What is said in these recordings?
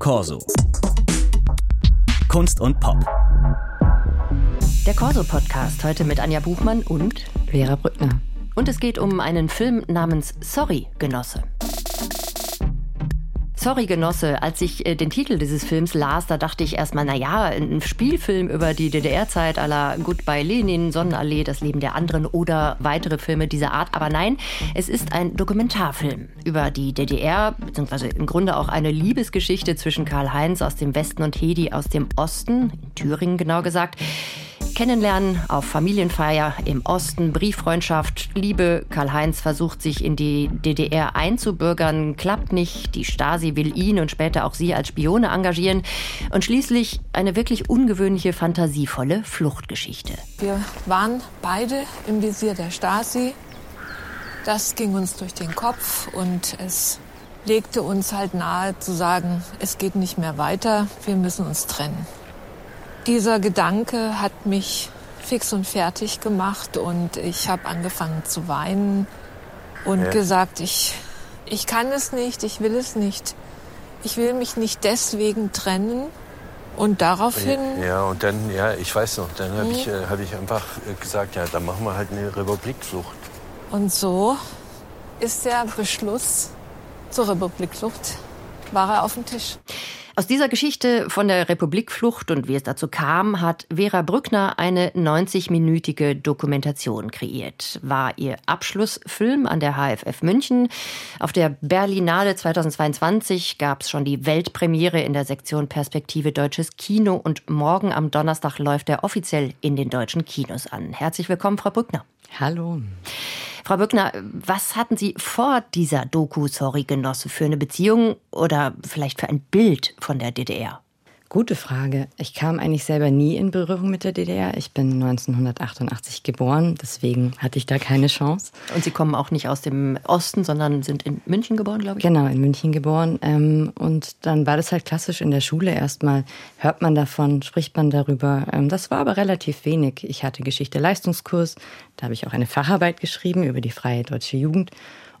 Corso. Kunst und Pop. Der Corso-Podcast heute mit Anja Buchmann und Vera Brückner. Und es geht um einen Film namens Sorry, Genosse. Sorry, Genosse, als ich äh, den Titel dieses Films las, da dachte ich erstmal, naja, ein Spielfilm über die DDR-Zeit à la Goodbye Lenin, Sonnenallee, das Leben der anderen oder weitere Filme dieser Art. Aber nein, es ist ein Dokumentarfilm über die DDR, beziehungsweise im Grunde auch eine Liebesgeschichte zwischen Karl-Heinz aus dem Westen und Hedi aus dem Osten, in Thüringen genau gesagt. Kennenlernen auf Familienfeier im Osten, Brieffreundschaft, Liebe. Karl-Heinz versucht sich in die DDR einzubürgern, klappt nicht. Die Stasi will ihn und später auch sie als Spione engagieren. Und schließlich eine wirklich ungewöhnliche, fantasievolle Fluchtgeschichte. Wir waren beide im Visier der Stasi. Das ging uns durch den Kopf und es legte uns halt nahe zu sagen, es geht nicht mehr weiter, wir müssen uns trennen. Dieser Gedanke hat mich fix und fertig gemacht und ich habe angefangen zu weinen und ja. gesagt, ich, ich kann es nicht, ich will es nicht. Ich will mich nicht deswegen trennen. Und daraufhin. Ja, und dann, ja, ich weiß noch, dann habe ich, äh, hab ich einfach äh, gesagt, ja, dann machen wir halt eine Republikflucht. Und so ist der Beschluss zur Republikflucht, war er auf dem Tisch. Aus dieser Geschichte von der Republikflucht und wie es dazu kam, hat Vera Brückner eine 90-minütige Dokumentation kreiert. War ihr Abschlussfilm an der HFF München. Auf der Berlinale 2022 gab es schon die Weltpremiere in der Sektion Perspektive Deutsches Kino und morgen am Donnerstag läuft er offiziell in den deutschen Kinos an. Herzlich willkommen, Frau Brückner. Hallo. Frau Böckner, was hatten Sie vor dieser Doku Sorry Genosse für eine Beziehung oder vielleicht für ein Bild von der DDR? Gute Frage. Ich kam eigentlich selber nie in Berührung mit der DDR. Ich bin 1988 geboren, deswegen hatte ich da keine Chance. Und Sie kommen auch nicht aus dem Osten, sondern sind in München geboren, glaube ich? Genau, in München geboren. Ähm, und dann war das halt klassisch in der Schule erstmal. Hört man davon, spricht man darüber. Ähm, das war aber relativ wenig. Ich hatte Geschichte-Leistungskurs, da habe ich auch eine Facharbeit geschrieben über die freie deutsche Jugend.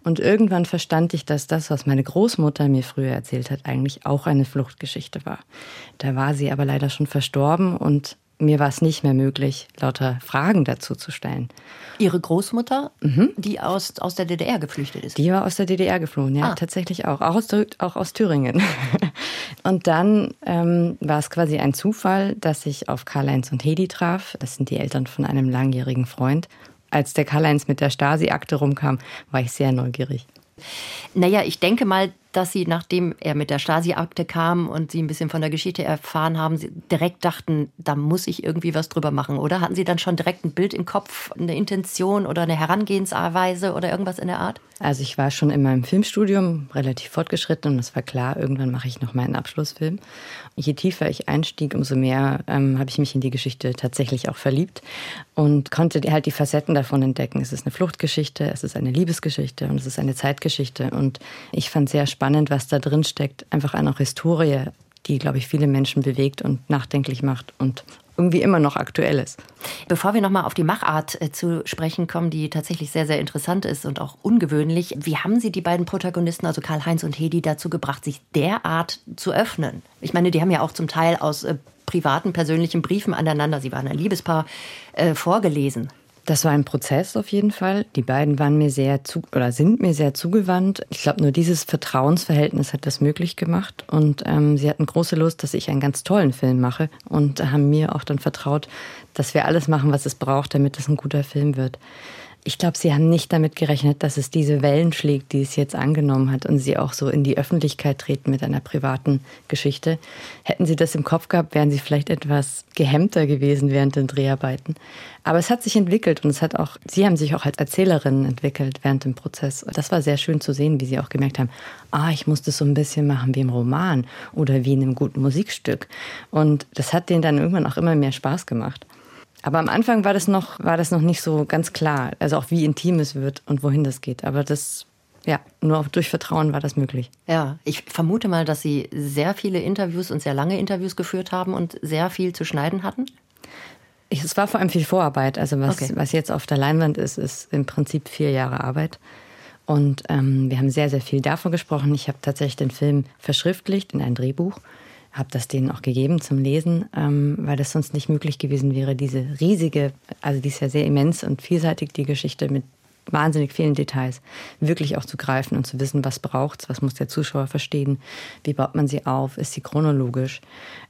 Und irgendwann verstand ich, dass das, was meine Großmutter mir früher erzählt hat, eigentlich auch eine Fluchtgeschichte war. Da war sie aber leider schon verstorben und mir war es nicht mehr möglich, lauter Fragen dazu zu stellen. Ihre Großmutter, mhm. die aus, aus der DDR geflüchtet ist? Die war aus der DDR geflohen, ja, ah. tatsächlich auch. Auch aus, auch aus Thüringen. und dann ähm, war es quasi ein Zufall, dass ich auf Karl-Heinz und Hedi traf. Das sind die Eltern von einem langjährigen Freund als der Karl-Heinz mit der Stasi-Akte rumkam, war ich sehr neugierig. Naja, ich denke mal, dass Sie, nachdem er mit der Stasi-Akte kam und Sie ein bisschen von der Geschichte erfahren haben, direkt dachten, da muss ich irgendwie was drüber machen, oder? Hatten Sie dann schon direkt ein Bild im Kopf, eine Intention oder eine Herangehensweise oder irgendwas in der Art? Also ich war schon in meinem Filmstudium relativ fortgeschritten und es war klar, irgendwann mache ich noch meinen Abschlussfilm. Je tiefer ich einstieg, umso mehr ähm, habe ich mich in die Geschichte tatsächlich auch verliebt und konnte halt die Facetten davon entdecken. Es ist eine Fluchtgeschichte, es ist eine Liebesgeschichte und es ist eine Zeitgeschichte und ich fand sehr spannend, spannend, was da drin steckt. Einfach auch Historie, die, glaube ich, viele Menschen bewegt und nachdenklich macht und irgendwie immer noch aktuell ist. Bevor wir nochmal auf die Machart äh, zu sprechen kommen, die tatsächlich sehr, sehr interessant ist und auch ungewöhnlich, wie haben Sie die beiden Protagonisten, also Karl-Heinz und Hedi, dazu gebracht, sich derart zu öffnen? Ich meine, die haben ja auch zum Teil aus äh, privaten, persönlichen Briefen aneinander, sie waren ein Liebespaar, äh, vorgelesen. Das war ein Prozess auf jeden Fall. Die beiden waren mir sehr zu, oder sind mir sehr zugewandt. Ich glaube, nur dieses Vertrauensverhältnis hat das möglich gemacht. Und ähm, sie hatten große Lust, dass ich einen ganz tollen Film mache und haben mir auch dann vertraut, dass wir alles machen, was es braucht, damit es ein guter Film wird. Ich glaube, sie haben nicht damit gerechnet, dass es diese Wellen schlägt, die es jetzt angenommen hat und sie auch so in die Öffentlichkeit treten mit einer privaten Geschichte. Hätten sie das im Kopf gehabt, wären sie vielleicht etwas gehemmter gewesen während den Dreharbeiten. Aber es hat sich entwickelt und es hat auch, sie haben sich auch als Erzählerinnen entwickelt während dem Prozess. Das war sehr schön zu sehen, wie sie auch gemerkt haben, ah, ich muss das so ein bisschen machen wie im Roman oder wie in einem guten Musikstück. Und das hat denen dann irgendwann auch immer mehr Spaß gemacht. Aber am Anfang war das noch, war das noch nicht so ganz klar. Also auch wie intim es wird und wohin das geht. Aber das, ja, nur durch Vertrauen war das möglich. Ja, ich vermute mal, dass Sie sehr viele Interviews und sehr lange Interviews geführt haben und sehr viel zu schneiden hatten. Es war vor allem viel Vorarbeit. Also was, okay. was jetzt auf der Leinwand ist, ist im Prinzip vier Jahre Arbeit. Und ähm, wir haben sehr, sehr viel davon gesprochen. Ich habe tatsächlich den Film verschriftlicht in ein Drehbuch, habe das denen auch gegeben zum Lesen, ähm, weil das sonst nicht möglich gewesen wäre, diese riesige, also die ist ja sehr immens und vielseitig, die Geschichte mit wahnsinnig vielen Details wirklich auch zu greifen und zu wissen, was braucht's, was muss der Zuschauer verstehen, wie baut man sie auf, ist sie chronologisch.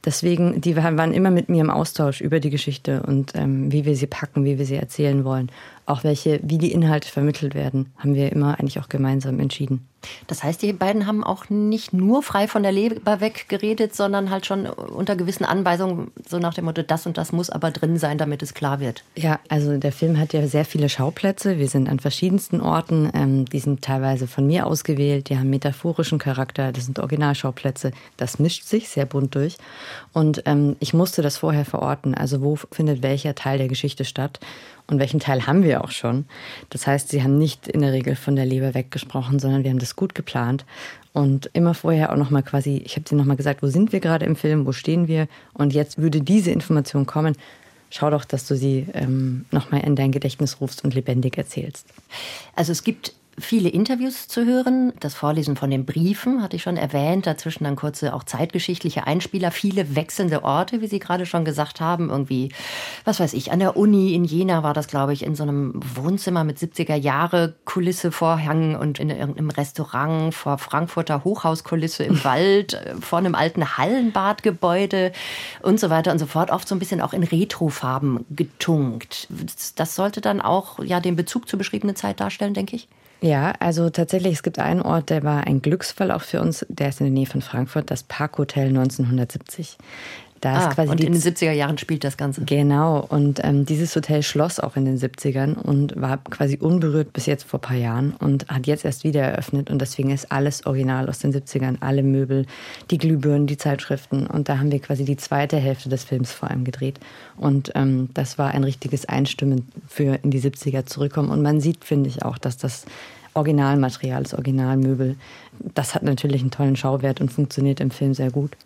Deswegen, die waren immer mit mir im Austausch über die Geschichte und ähm, wie wir sie packen, wie wir sie erzählen wollen auch welche, wie die Inhalte vermittelt werden, haben wir immer eigentlich auch gemeinsam entschieden. Das heißt, die beiden haben auch nicht nur frei von der Leber weg geredet, sondern halt schon unter gewissen Anweisungen, so nach dem Motto, das und das muss aber drin sein, damit es klar wird. Ja, also der Film hat ja sehr viele Schauplätze. Wir sind an verschiedensten Orten. Ähm, die sind teilweise von mir ausgewählt. Die haben metaphorischen Charakter. Das sind Originalschauplätze. Das mischt sich sehr bunt durch. Und ähm, ich musste das vorher verorten. Also wo findet welcher Teil der Geschichte statt? Und welchen Teil haben wir auch schon? Das heißt, sie haben nicht in der Regel von der Leber weggesprochen, sondern wir haben das gut geplant und immer vorher auch nochmal quasi, ich habe sie nochmal gesagt, wo sind wir gerade im Film, wo stehen wir? Und jetzt würde diese Information kommen. Schau doch, dass du sie ähm, nochmal in dein Gedächtnis rufst und lebendig erzählst. Also es gibt viele Interviews zu hören. Das Vorlesen von den Briefen hatte ich schon erwähnt. Dazwischen dann kurze auch zeitgeschichtliche Einspieler. Viele wechselnde Orte, wie Sie gerade schon gesagt haben. Irgendwie, was weiß ich, an der Uni in Jena war das, glaube ich, in so einem Wohnzimmer mit 70er Jahre Kulisse Vorhang und in irgendeinem Restaurant vor Frankfurter Hochhauskulisse im Wald, äh, vor einem alten Hallenbadgebäude und so weiter und so fort. Oft so ein bisschen auch in Retrofarben getunkt. Das sollte dann auch ja den Bezug zur beschriebenen Zeit darstellen, denke ich. Ja, also tatsächlich, es gibt einen Ort, der war ein Glücksfall auch für uns. Der ist in der Nähe von Frankfurt, das Parkhotel 1970. Da ah, ist quasi und in den 70er Jahren spielt das Ganze. Genau. Und ähm, dieses Hotel schloss auch in den 70ern und war quasi unberührt bis jetzt vor ein paar Jahren und hat jetzt erst wieder eröffnet. Und deswegen ist alles original aus den 70ern. Alle Möbel, die Glühbirnen, die Zeitschriften. Und da haben wir quasi die zweite Hälfte des Films vor allem gedreht. Und ähm, das war ein richtiges Einstimmen für in die 70er zurückkommen. Und man sieht, finde ich, auch, dass das Originalmaterial, das Originalmöbel, das hat natürlich einen tollen Schauwert und funktioniert im Film sehr gut.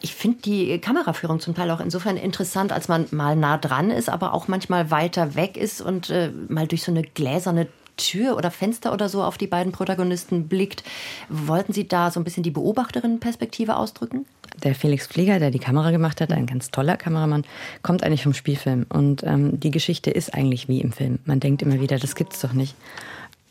Ich finde die Kameraführung zum Teil auch insofern interessant, als man mal nah dran ist, aber auch manchmal weiter weg ist und äh, mal durch so eine gläserne Tür oder Fenster oder so auf die beiden Protagonisten blickt. Wollten Sie da so ein bisschen die Beobachterinnenperspektive ausdrücken? Der Felix Flieger, der die Kamera gemacht hat, ein ganz toller Kameramann, kommt eigentlich vom Spielfilm. Und ähm, die Geschichte ist eigentlich wie im Film. Man denkt immer wieder, das gibt's doch nicht.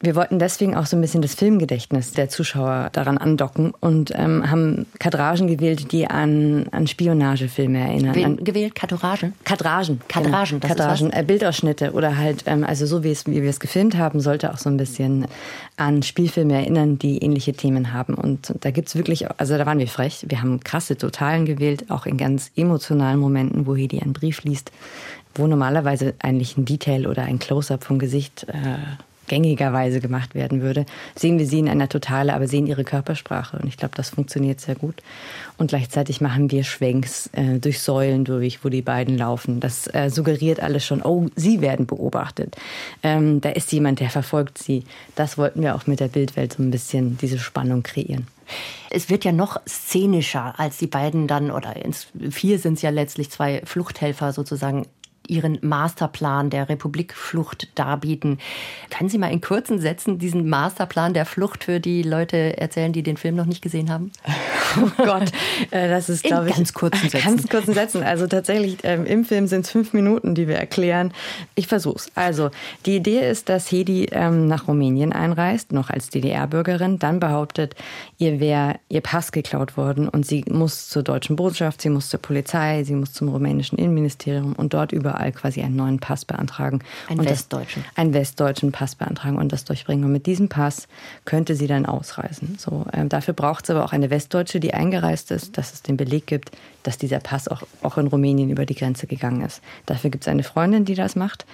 Wir wollten deswegen auch so ein bisschen das Filmgedächtnis der Zuschauer daran andocken und ähm, haben Kadragen gewählt, die an, an Spionagefilme erinnern. Wen an, gewählt? Kadragen? Kadragen. Kadragen, genau. Kadragen, äh, Bildausschnitte oder halt, ähm, also so wie, es, wie wir es gefilmt haben, sollte auch so ein bisschen an Spielfilme erinnern, die ähnliche Themen haben. Und, da gibt's wirklich, also da waren wir frech. Wir haben krasse Totalen gewählt, auch in ganz emotionalen Momenten, wo Hedi einen Brief liest, wo normalerweise eigentlich ein Detail oder ein Close-up vom Gesicht äh, gängigerweise gemacht werden würde, sehen wir sie in einer Totale, aber sehen ihre Körpersprache. Und ich glaube, das funktioniert sehr gut. Und gleichzeitig machen wir Schwenks äh, durch Säulen durch, wo die beiden laufen. Das äh, suggeriert alles schon, oh, sie werden beobachtet. Ähm, da ist jemand, der verfolgt sie. Das wollten wir auch mit der Bildwelt so ein bisschen diese Spannung kreieren. Es wird ja noch szenischer, als die beiden dann, oder ins, vier sind es ja letztlich zwei Fluchthelfer sozusagen Ihren Masterplan der Republikflucht darbieten. Können Sie mal in kurzen Sätzen diesen Masterplan der Flucht für die Leute erzählen, die den Film noch nicht gesehen haben? Oh Gott, äh, das ist, glaube ich. Ganz kurzen Sätzen. Ganz kurzen Sätzen. Also tatsächlich, ähm, im Film sind es fünf Minuten, die wir erklären. Ich versuch's. Also, die Idee ist, dass Hedi ähm, nach Rumänien einreist, noch als DDR-Bürgerin, dann behauptet, ihr wäre ihr Pass geklaut worden und sie muss zur deutschen Botschaft, sie muss zur Polizei, sie muss zum rumänischen Innenministerium und dort überall quasi einen neuen Pass beantragen. Einen und westdeutschen. Das, einen westdeutschen Pass beantragen und das durchbringen. Und mit diesem Pass könnte sie dann ausreisen. So, ähm, dafür braucht es aber auch eine Westdeutsche, die eingereist ist, dass es den Beleg gibt, dass dieser Pass auch, auch in Rumänien über die Grenze gegangen ist. Dafür gibt es eine Freundin, die das macht.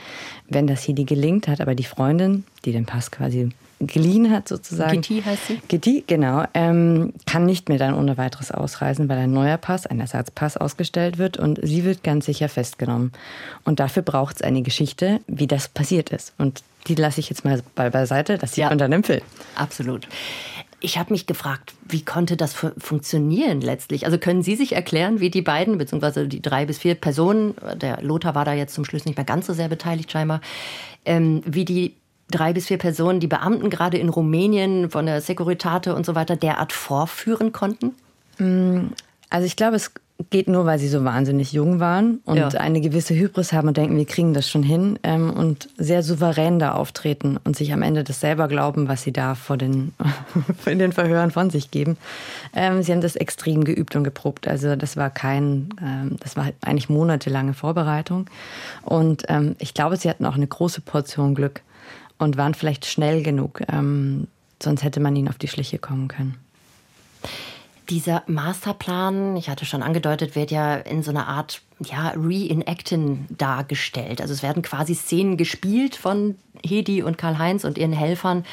Wenn das hier die gelingt, hat aber die Freundin, die den Pass quasi geliehen hat sozusagen. Gitti heißt sie? Gitti, genau. Ähm, kann nicht mehr dann ohne weiteres ausreisen, weil ein neuer Pass, ein Ersatzpass ausgestellt wird und sie wird ganz sicher festgenommen. Und dafür braucht es eine Geschichte, wie das passiert ist. Und die lasse ich jetzt mal beiseite, das sieht ja, man dann im Film. Absolut. Ich habe mich gefragt, wie konnte das funktionieren letztlich? Also können Sie sich erklären, wie die beiden, beziehungsweise die drei bis vier Personen, der Lothar war da jetzt zum Schluss nicht mehr ganz so sehr beteiligt scheinbar, ähm, wie die drei bis vier Personen die Beamten gerade in Rumänien von der Securitate und so weiter derart vorführen konnten? Mm, also ich glaube, es geht nur, weil sie so wahnsinnig jung waren und ja. eine gewisse Hybris haben und denken, wir kriegen das schon hin ähm, und sehr souverän da auftreten und sich am Ende das selber glauben, was sie da vor den, in den Verhören von sich geben. Ähm, sie haben das extrem geübt und geprobt. Also das war kein, ähm, das war eigentlich monatelange Vorbereitung und ähm, ich glaube, sie hatten auch eine große Portion Glück und waren vielleicht schnell genug, ähm, sonst hätte man ihnen auf die Schliche kommen können. Dieser Masterplan, ich hatte schon angedeutet, wird ja in so einer Art ja, Reenacten dargestellt. Also es werden quasi Szenen gespielt von Hedi und Karl-Heinz und ihren Helfern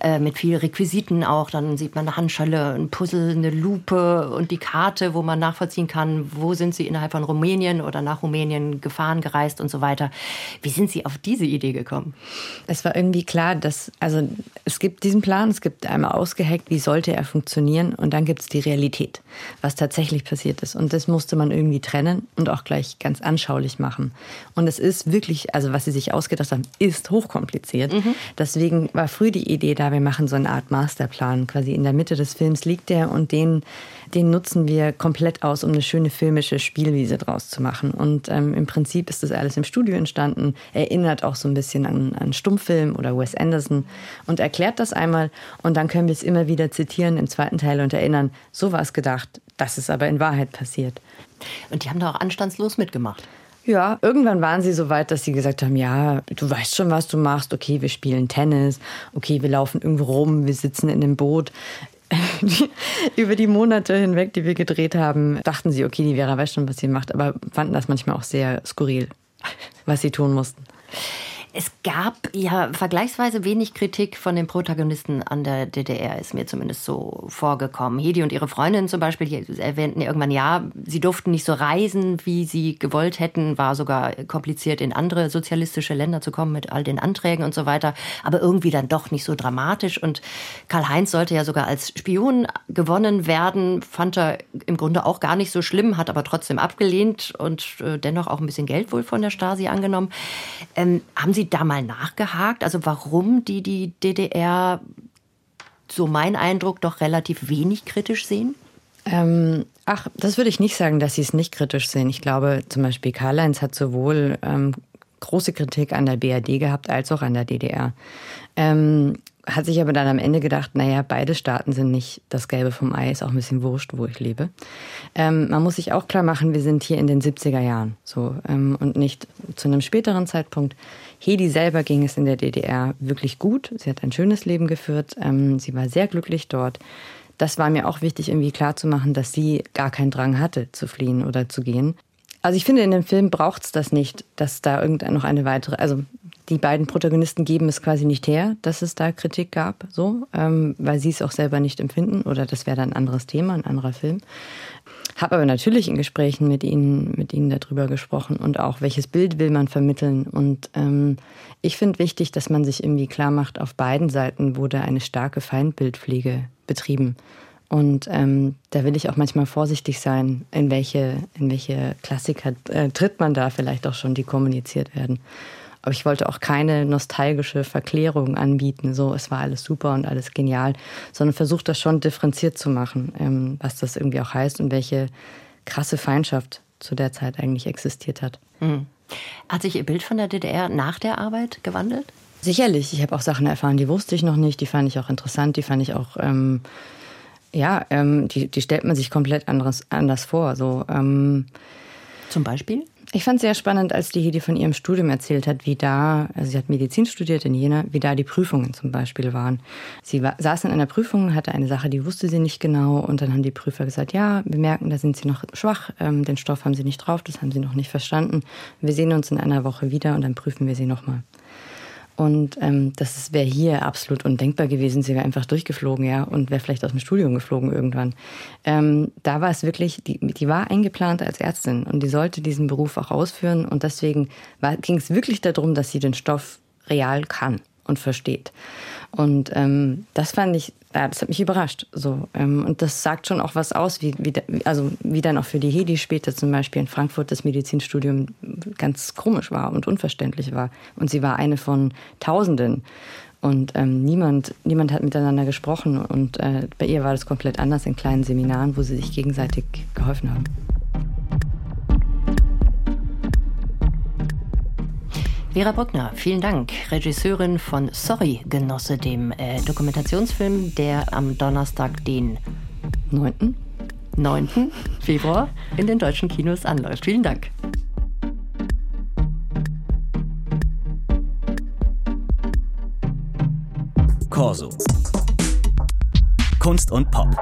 äh, mit viel Requisiten auch. Dann sieht man eine Handschelle, ein Puzzle, eine Lupe und die Karte, wo man nachvollziehen kann, wo sind sie innerhalb von Rumänien oder nach Rumänien gefahren, gereist und so weiter. Wie sind Sie auf diese Idee gekommen? Es war irgendwie klar, dass, also es gibt diesen Plan, es gibt einmal ausgeheckt, wie sollte er funktionieren und dann gibt es die Realität, was tatsächlich passiert ist. Und das musste man irgendwie trennen und auch gleich ganz anschaulich machen. Und es ist wirklich, also was sie sich ausgedacht haben, ist hochkompliziert kompliziert. Mhm. Deswegen war früh die Idee da, wir machen so eine Art Masterplan. Quasi in der Mitte des Films liegt der und den, den nutzen wir komplett aus, um eine schöne filmische Spielwiese draus zu machen. Und ähm, im Prinzip ist das alles im Studio entstanden, erinnert auch so ein bisschen an, an Stummfilm oder Wes Anderson und erklärt das einmal. Und dann können wir es immer wieder zitieren im zweiten Teil und erinnern, so war es gedacht, das ist aber in Wahrheit passiert. Und die haben da auch anstandslos mitgemacht. Ja, irgendwann waren sie so weit, dass sie gesagt haben, ja, du weißt schon, was du machst. Okay, wir spielen Tennis. Okay, wir laufen irgendwo rum, wir sitzen in einem Boot. Über die Monate hinweg, die wir gedreht haben, dachten sie, okay, die Vera weiß schon, was sie macht, aber fanden das manchmal auch sehr skurril, was sie tun mussten. Es gab ja vergleichsweise wenig Kritik von den Protagonisten an der DDR, ist mir zumindest so vorgekommen. Hedi und ihre Freundin zum Beispiel, die erwähnten irgendwann, ja, sie durften nicht so reisen, wie sie gewollt hätten, war sogar kompliziert, in andere sozialistische Länder zu kommen mit all den Anträgen und so weiter, aber irgendwie dann doch nicht so dramatisch. Und Karl-Heinz sollte ja sogar als Spion gewonnen werden, fand er im Grunde auch gar nicht so schlimm, hat aber trotzdem abgelehnt und äh, dennoch auch ein bisschen Geld wohl von der Stasi angenommen. Ähm, haben Sie da mal nachgehakt? Also warum die die DDR, so mein Eindruck, doch relativ wenig kritisch sehen? Ähm, ach, das würde ich nicht sagen, dass sie es nicht kritisch sehen. Ich glaube, zum Beispiel Karl-Heinz hat sowohl ähm, große Kritik an der BRD gehabt als auch an der DDR. Ähm, hat sich aber dann am Ende gedacht, naja, beide Staaten sind nicht das Gelbe vom Ei, ist auch ein bisschen wurscht, wo ich lebe. Ähm, man muss sich auch klar machen, wir sind hier in den 70er Jahren so ähm, und nicht zu einem späteren Zeitpunkt. Hedi selber ging es in der DDR wirklich gut. Sie hat ein schönes Leben geführt. Ähm, sie war sehr glücklich dort. Das war mir auch wichtig, irgendwie klarzumachen, dass sie gar keinen Drang hatte, zu fliehen oder zu gehen. Also ich finde, in dem Film braucht es das nicht, dass da irgendein noch eine weitere, also die beiden Protagonisten geben es quasi nicht her, dass es da Kritik gab, so, ähm, weil sie es auch selber nicht empfinden oder das wäre dann ein anderes Thema, ein anderer Film. Habe aber natürlich in Gesprächen mit ihnen, mit ihnen darüber gesprochen und auch, welches Bild will man vermitteln. Und ähm, ich finde wichtig, dass man sich irgendwie klar macht, auf beiden Seiten wurde eine starke Feindbildpflege betrieben. Und ähm, da will ich auch manchmal vorsichtig sein, in welche, in welche Klassiker äh, tritt man da vielleicht auch schon, die kommuniziert werden. Aber ich wollte auch keine nostalgische Verklärung anbieten, so es war alles super und alles genial, sondern versucht das schon differenziert zu machen, ähm, was das irgendwie auch heißt und welche krasse Feindschaft zu der Zeit eigentlich existiert hat. Mhm. Hat sich Ihr Bild von der DDR nach der Arbeit gewandelt? Sicherlich. Ich habe auch Sachen erfahren, die wusste ich noch nicht, die fand ich auch interessant, die fand ich auch, ähm, ja, ähm, die, die stellt man sich komplett anderes, anders vor. So, ähm, Zum Beispiel? Ich fand es sehr spannend, als die Hedi von ihrem Studium erzählt hat, wie da, also sie hat Medizin studiert in Jena, wie da die Prüfungen zum Beispiel waren. Sie war, saß in einer Prüfung, hatte eine Sache, die wusste sie nicht genau und dann haben die Prüfer gesagt, ja, wir merken, da sind sie noch schwach, ähm, den Stoff haben sie nicht drauf, das haben sie noch nicht verstanden. Wir sehen uns in einer Woche wieder und dann prüfen wir sie nochmal. Und ähm, das wäre hier absolut undenkbar gewesen. Sie wäre einfach durchgeflogen, ja, und wäre vielleicht aus dem Studium geflogen irgendwann. Ähm, da war es wirklich, die, die war eingeplant als Ärztin und die sollte diesen Beruf auch ausführen. Und deswegen ging es wirklich darum, dass sie den Stoff real kann. Und versteht. Und ähm, das fand ich, ja, das hat mich überrascht. So. Ähm, und das sagt schon auch was aus, wie, wie, also wie dann auch für die Hedi später zum Beispiel in Frankfurt das Medizinstudium ganz komisch war und unverständlich war. Und sie war eine von Tausenden. Und ähm, niemand, niemand hat miteinander gesprochen. Und äh, bei ihr war das komplett anders in kleinen Seminaren, wo sie sich gegenseitig geholfen haben. Vera Brückner, vielen Dank. Regisseurin von Sorry, Genosse, dem äh, Dokumentationsfilm, der am Donnerstag, den 9. 9. Februar in den deutschen Kinos anläuft. Vielen Dank. Corso. Kunst und Pop.